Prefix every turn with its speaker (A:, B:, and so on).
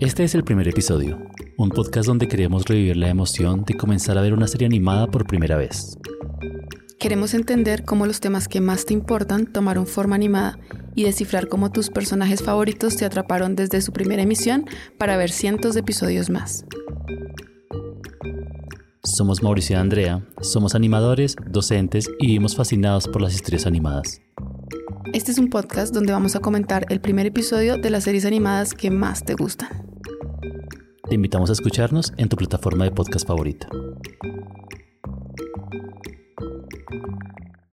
A: Este es el primer episodio, un podcast donde queremos revivir la emoción de comenzar a ver una serie animada por primera vez.
B: Queremos entender cómo los temas que más te importan tomaron forma animada y descifrar cómo tus personajes favoritos te atraparon desde su primera emisión para ver cientos de episodios más.
A: Somos Mauricio y Andrea, somos animadores, docentes y vivimos fascinados por las historias animadas.
B: Este es un podcast donde vamos a comentar el primer episodio de las series animadas que más te gustan.
A: Te invitamos a escucharnos en tu plataforma de podcast favorita.